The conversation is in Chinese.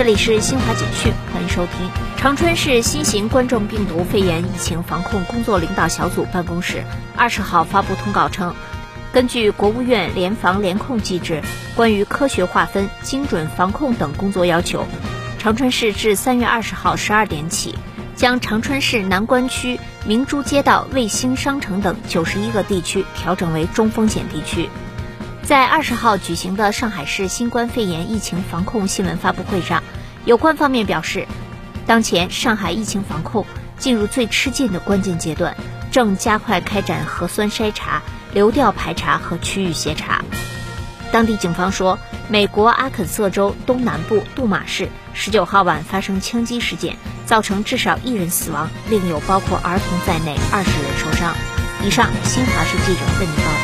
这里是新华简讯，欢迎收听。长春市新型冠状病毒肺炎疫情防控工作领导小组办公室二十号发布通告称，根据国务院联防联控机制关于科学划分、精准防控等工作要求，长春市自三月二十号十二点起，将长春市南关区明珠街道、卫星商城等九十一个地区调整为中风险地区。在二十号举行的上海市新冠肺炎疫情防控新闻发布会上，有关方面表示，当前上海疫情防控进入最吃劲的关键阶段，正加快开展核酸筛查、流调排查和区域协查。当地警方说，美国阿肯色州东南部杜马市十九号晚发生枪击事件，造成至少一人死亡，另有包括儿童在内二十人受伤。以上，新华社记者为您报道。